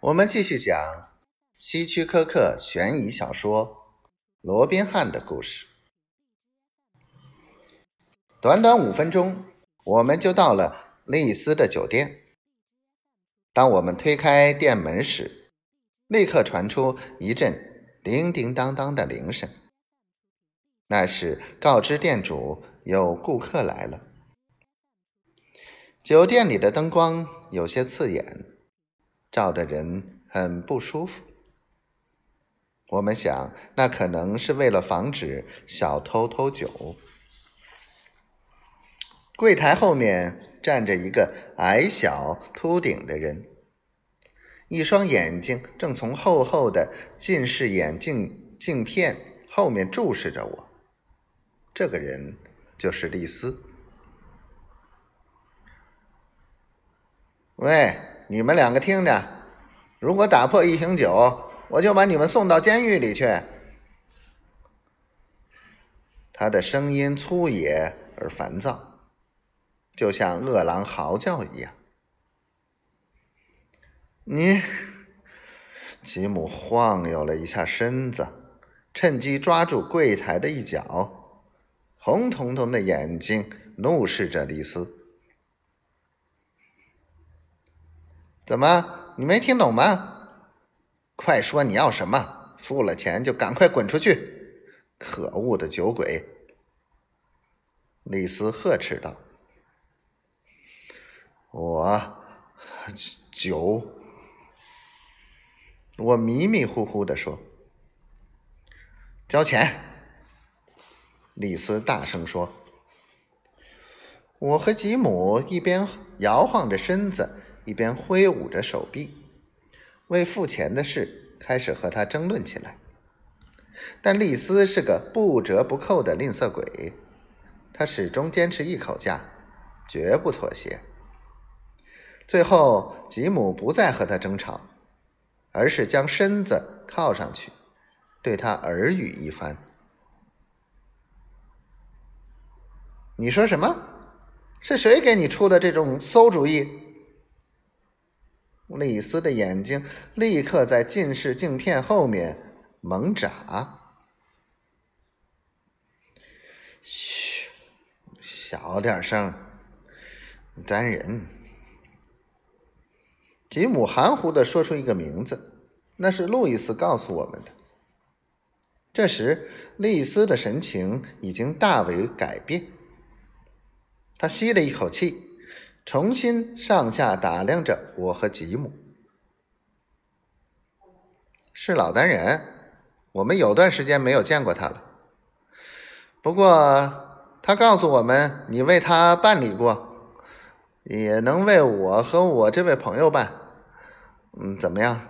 我们继续讲希区柯克悬疑小说《罗宾汉》的故事。短短五分钟，我们就到了丽丝的酒店。当我们推开店门时，立刻传出一阵叮叮当当的铃声，那是告知店主有顾客来了。酒店里的灯光有些刺眼，照的人很不舒服。我们想，那可能是为了防止小偷偷酒。柜台后面站着一个矮小、秃顶的人，一双眼睛正从厚厚的近视眼镜镜片后面注视着我。这个人就是丽丝。喂，你们两个听着，如果打破一瓶酒，我就把你们送到监狱里去。他的声音粗野而烦躁，就像饿狼嚎叫一样。你，吉姆晃悠了一下身子，趁机抓住柜台的一角，红彤彤的眼睛怒视着丽丝。怎么，你没听懂吗？快说你要什么！付了钱就赶快滚出去！可恶的酒鬼！李斯呵斥道：“我酒。”我迷迷糊糊的说：“交钱！”李斯大声说：“我和吉姆一边摇晃着身子。”一边挥舞着手臂，为付钱的事开始和他争论起来。但丽丝是个不折不扣的吝啬鬼，他始终坚持一口价，绝不妥协。最后，吉姆不再和他争吵，而是将身子靠上去，对他耳语一番。你说什么？是谁给你出的这种馊主意？丽丝的眼睛立刻在近视镜片后面猛眨。嘘，小点声，咱人。吉姆含糊的说出一个名字，那是路易斯告诉我们的。这时，丽丝的神情已经大为改变，她吸了一口气。重新上下打量着我和吉姆，是老单人，我们有段时间没有见过他了。不过他告诉我们，你为他办理过，也能为我和我这位朋友办。嗯，怎么样？